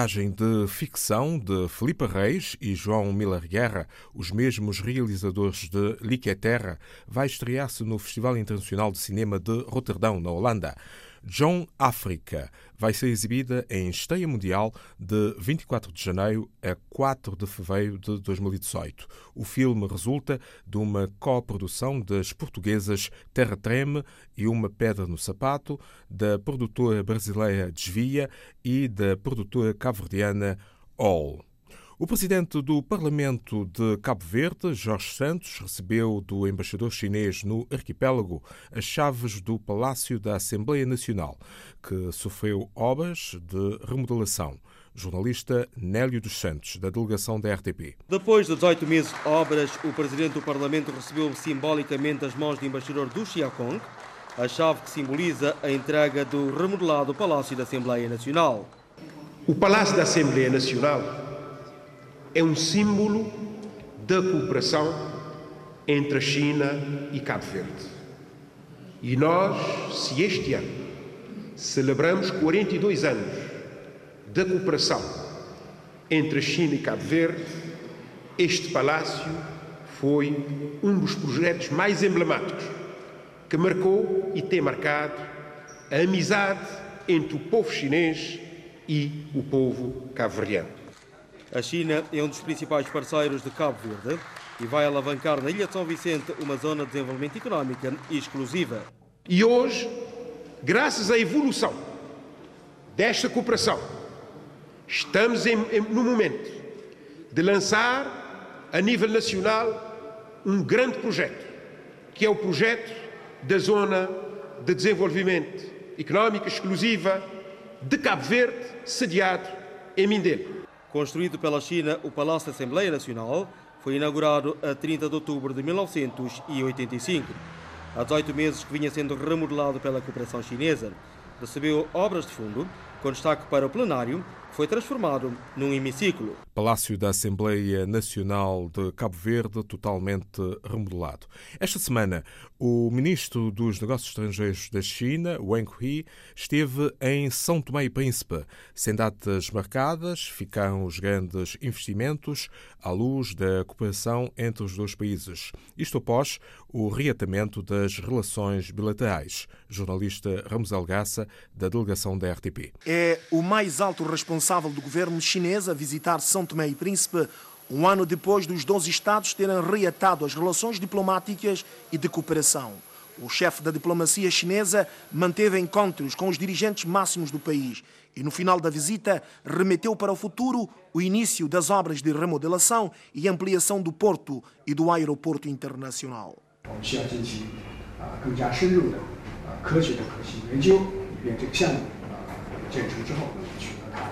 longa-metragem de ficção de Filipe Reis e João Miller Guerra, os mesmos realizadores de Lique Terra, vai estrear-se no Festival Internacional de Cinema de Roterdão, na Holanda. John África vai ser exibida em esteia mundial de 24 de janeiro a 4 de fevereiro de 2018. O filme resulta de uma coprodução das portuguesas Terra Treme e Uma Pedra no Sapato, da produtora brasileira Desvia e da produtora cabo-verdiana All. O presidente do Parlamento de Cabo Verde, Jorge Santos, recebeu do embaixador chinês no arquipélago as chaves do Palácio da Assembleia Nacional, que sofreu obras de remodelação. Jornalista Nélio dos Santos, da delegação da RTP. Depois de 18 meses de obras, o presidente do Parlamento recebeu simbolicamente as mãos do embaixador do Xiaokong, a chave que simboliza a entrega do remodelado Palácio da Assembleia Nacional. O Palácio da Assembleia Nacional é um símbolo da cooperação entre a China e Cabo Verde. E nós, se este ano celebramos 42 anos da cooperação entre a China e Cabo Verde, este palácio foi um dos projetos mais emblemáticos que marcou e tem marcado a amizade entre o povo chinês e o povo cabo-verdiano. A China é um dos principais parceiros de Cabo Verde e vai alavancar na Ilha de São Vicente uma zona de desenvolvimento económico exclusiva. E hoje, graças à evolução desta cooperação, estamos em, em, no momento de lançar a nível nacional um grande projeto, que é o projeto da Zona de Desenvolvimento Económico Exclusiva de Cabo Verde, sediado em Mindelo. Construído pela China, o Palácio da Assembleia Nacional foi inaugurado a 30 de outubro de 1985. Há 18 meses que vinha sendo remodelado pela cooperação chinesa. Recebeu obras de fundo, com destaque para o plenário, foi transformado num hemiciclo. Palácio da Assembleia Nacional de Cabo Verde, totalmente remodelado. Esta semana, o ministro dos Negócios Estrangeiros da China, Wang Yi, esteve em São Tomé e Príncipe. Sem datas marcadas, ficaram os grandes investimentos à luz da cooperação entre os dois países. Isto após o reatamento das relações bilaterais. Jornalista Ramos Algaça, da delegação da RTP. É o mais alto responsável do governo chinês a visitar São Tomé e Príncipe um ano depois dos 12 Estados terem reatado as relações diplomáticas e de cooperação. O chefe da diplomacia chinesa manteve encontros com os dirigentes máximos do país e, no final da visita, remeteu para o futuro o início das obras de remodelação e ampliação do porto e do aeroporto internacional.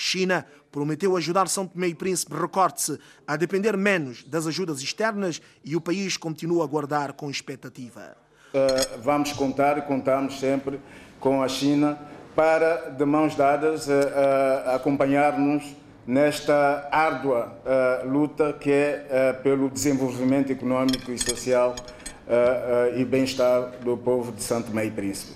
China prometeu ajudar São Tomé e Príncipe, recorte-se, a depender menos das ajudas externas e o país continua a guardar com expectativa. Uh, vamos contar e contamos sempre com a China para, de mãos dadas, uh, uh, acompanhar-nos nesta árdua luta que é pelo desenvolvimento econômico e social e bem-estar do povo de São Tomé e Príncipe.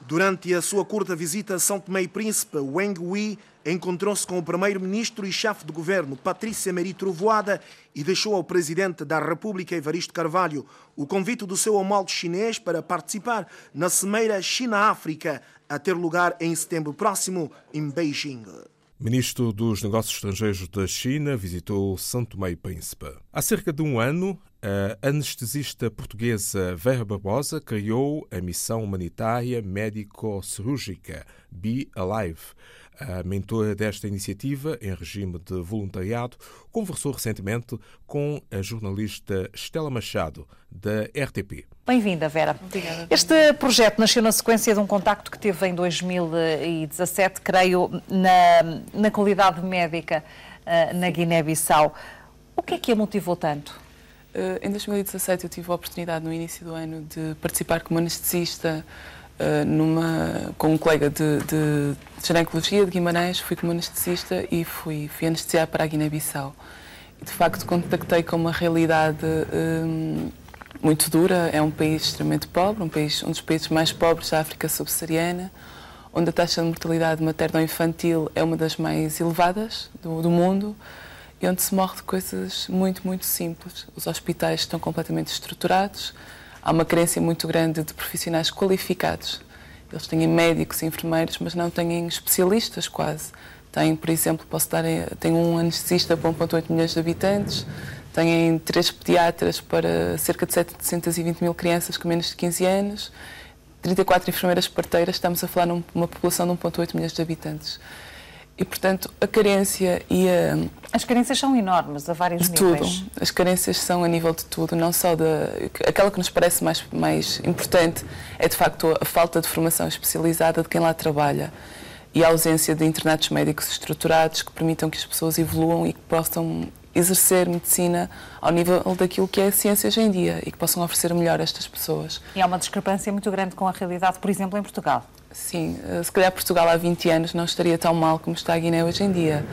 Durante a sua curta visita a São Tomé e Príncipe, Wang Wei encontrou-se com o primeiro-ministro e chefe de governo, Patrícia Meri Trovoada, e deixou ao presidente da República, Evaristo Carvalho, o convite do seu homólogo chinês para participar na Cimeira China-África, a ter lugar em setembro próximo, em Beijing. Ministro dos Negócios Estrangeiros da China visitou Tomé e Príncipe. Há cerca de um ano, a anestesista portuguesa Vera Barbosa criou a missão humanitária médico-cirúrgica Be Alive. A mentora desta iniciativa, em regime de voluntariado, conversou recentemente com a jornalista Estela Machado, da RTP. Bem-vinda, Vera. Obrigada. Este projeto nasceu na sequência de um contacto que teve em 2017, creio, na, na qualidade médica na Guiné-Bissau. O que é que a motivou tanto? Em 2017 eu tive a oportunidade no início do ano de participar como anestesista uh, numa, com um colega de, de, de ginecologia de Guimarães, fui como anestesista e fui, fui anestesiar para a Guiné-Bissau. De facto contactei com uma realidade um, muito dura, é um país extremamente pobre, um, país, um dos países mais pobres da África subsaariana, onde a taxa de mortalidade materno-infantil é uma das mais elevadas do, do mundo e onde se morre de coisas muito, muito simples. Os hospitais estão completamente estruturados, há uma carência muito grande de profissionais qualificados. Eles têm médicos e enfermeiros, mas não têm especialistas quase. Têm, por exemplo, posso dar, tem um anestesista para 1,8 milhões de habitantes, têm três pediatras para cerca de 720 mil crianças com menos de 15 anos, 34 enfermeiras parteiras, estamos a falar numa população de 1,8 milhões de habitantes. E, portanto, a carência e a. As carências são enormes, a vários de níveis. tudo. As carências são a nível de tudo, não só da. Aquela que nos parece mais, mais importante é, de facto, a falta de formação especializada de quem lá trabalha e a ausência de internatos médicos estruturados que permitam que as pessoas evoluam e que possam exercer medicina ao nível daquilo que é a ciência hoje em dia e que possam oferecer melhor a estas pessoas. E há uma discrepância muito grande com a realidade, por exemplo, em Portugal. Sim, eh, se calhar Portugal há 20 anos não estaria tão mal como está a Guiné hoje em dia.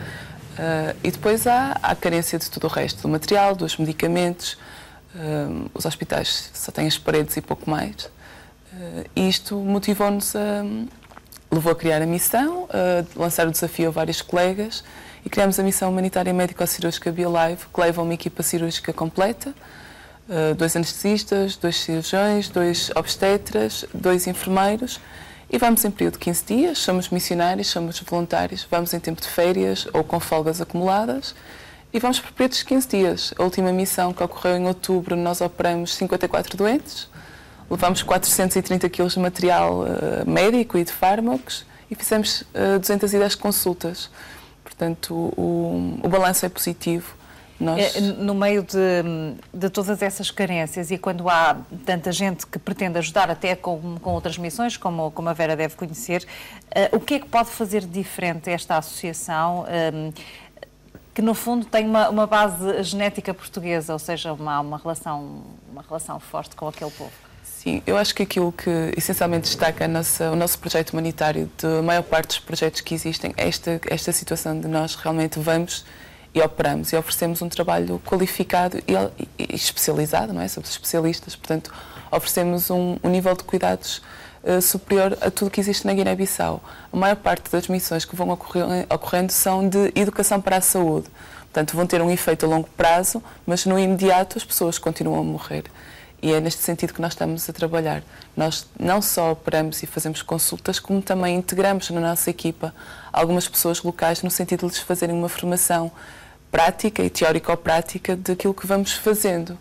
Uh, e depois há a carência de tudo o resto, do material, dos medicamentos. Uh, os hospitais só têm as paredes e pouco mais. Uh, e isto motivou-nos a. levou a criar a missão, a lançar o desafio a vários colegas e criamos a missão humanitária médico-cirúrgica BioLive, que leva uma equipa cirúrgica completa. dois anestesistas, dois cirurgiões, dois obstetras, dois enfermeiros e vamos em período de 15 dias, somos missionários, somos voluntários, vamos em tempo de férias ou com folgas acumuladas e vamos por períodos de 15 dias. A última missão que ocorreu em outubro, nós operamos 54 doentes, levamos 430 kg de material uh, médico e de fármacos e fizemos uh, 210 consultas. Portanto, o, o, o balanço é positivo nós... É, no meio de, de, todas essas carências e quando há tanta gente que pretende ajudar, até com, com outras missões, como, como a Vera deve conhecer, uh, o que é que pode fazer diferente esta associação? Um, que no fundo tem uma, uma, base genética portuguesa, ou seja, uma, uma, relação, uma relação forte com aquele povo. Sim, eu acho que aquilo que essencialmente destaca nossa, o nosso projeto humanitário, de maior parte dos projetos que existem, é esta, esta situação de nós realmente vamos e operamos e oferecemos um trabalho qualificado e, e especializado, não é? Somos especialistas, portanto, oferecemos um, um nível de cuidados uh, superior a tudo que existe na Guiné-Bissau. A maior parte das missões que vão ocorrer, ocorrendo são de educação para a saúde. Portanto, vão ter um efeito a longo prazo, mas no imediato as pessoas continuam a morrer. E é neste sentido que nós estamos a trabalhar. Nós não só operamos e fazemos consultas, como também integramos na nossa equipa algumas pessoas locais no sentido de lhes fazerem uma formação prática e teórico-prática daquilo que vamos fazendo,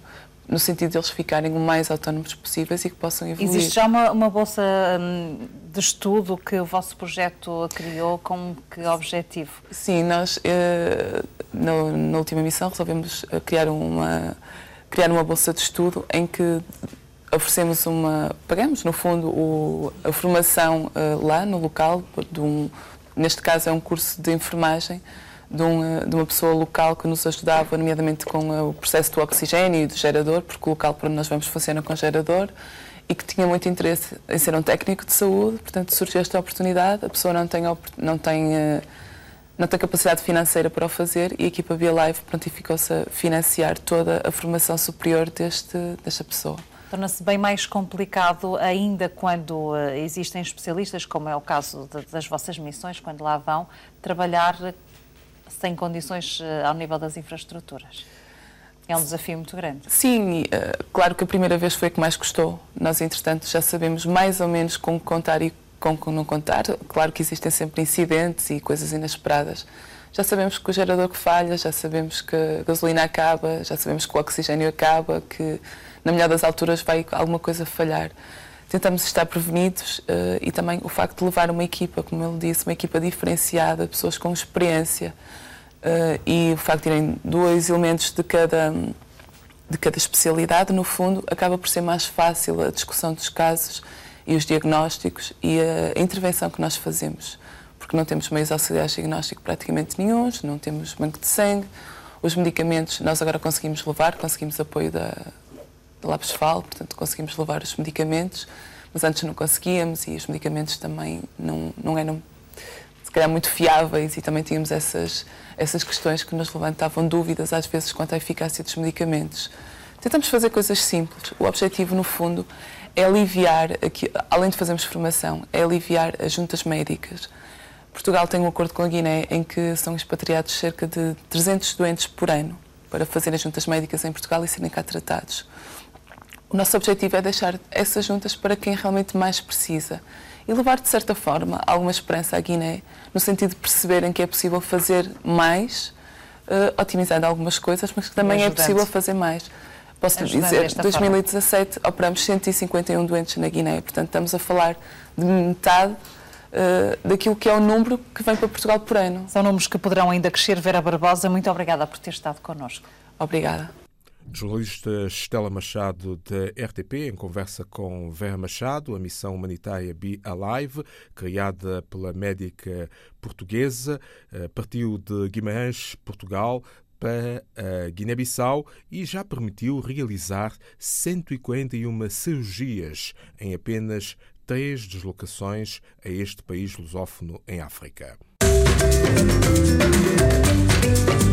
no sentido de eles ficarem o mais autónomos possíveis e que possam evoluir. Existe já uma, uma bolsa hum, de estudo que o vosso projeto criou com que objetivo? Sim, nós eh, no, na última missão resolvemos eh, criar uma criar uma bolsa de estudo em que oferecemos uma pagamos no fundo o, a formação eh, lá no local de um, neste caso é um curso de enfermagem de, um, de, uma pessoa local que nos ajudava, nomeadamente com o processo do oxigênio e do gerador, porque o local para onde nós vamos funciona com gerador, e que tinha muito interesse em ser um técnico de saúde, portanto surgiu esta oportunidade, a pessoa não tem, não tem, eh, não tem capacidade financeira para o fazer e a equipa BioLive prontificou-se a financiar toda a formação superior deste, desta pessoa. Torna-se bem mais complicado ainda quando existem especialistas, como é o caso de, das vossas missões, quando lá vão, trabalhar sem condições eh, ao nível das infraestruturas. É um desafio muito grande. Sim, eh, claro que a primeira vez foi a que mais custou. Nós, entretanto, já sabemos mais ou menos como contar e como não contar. Claro que existem sempre incidentes e coisas inesperadas. Já sabemos que o gerador que falha, já sabemos que a gasolina acaba, já sabemos que o oxigênio acaba, que na melhor das alturas vai alguma coisa falhar tentamos estar prevenidos uh, e também o facto de levar uma equipa, como ele disse, uma equipa diferenciada, pessoas com experiência uh, e o facto de terem dois elementos de cada, de cada especialidade, no fundo, acaba por ser mais fácil a discussão dos casos e os diagnósticos e a intervenção que nós fazemos. porque não temos meios auxiliares de diagnóstico praticamente nenhums, não temos banco de sangue. Os medicamentos nós agora conseguimos levar, conseguimos apoio da, da Labsfal, portanto conseguimos levar os medicamentos, mas antes não conseguíamos e os medicamentos também não, não eram se calhar muito fiáveis e também tínhamos essas, essas questões que nos levantavam dúvidas às vezes quanto à eficácia dos medicamentos. Tentamos fazer coisas simples. O objetivo, no fundo, é aliviar, aqui, além de fazermos formação, é aliviar as juntas médicas. Portugal tem um acordo com a Guiné em que são expatriados cerca de 300 doentes por ano para fazerem juntas médicas em Portugal e serem cá tratados. O nosso objetivo é deixar essas juntas para quem realmente mais precisa e levar, de certa forma, alguma esperança à Guiné, no sentido de perceberem que é possível fazer mais, uh, otimizando algumas coisas, mas que também é possível fazer mais. Posso lhe dizer, em 2017 forma. operamos 151 doentes na Guiné, portanto estamos a falar de metade uh, daquilo que é o número que vem para Portugal por ano. São números que poderão ainda crescer. Vera Barbosa, muito obrigada por ter estado connosco. Obrigada. Jornalista Estela Machado, da RTP, em conversa com Vera Machado, a missão humanitária Be Alive, criada pela médica portuguesa, eh, partiu de Guimarães, Portugal, para a Guiné-Bissau e já permitiu realizar 141 cirurgias em apenas três deslocações a este país lusófono em África. Música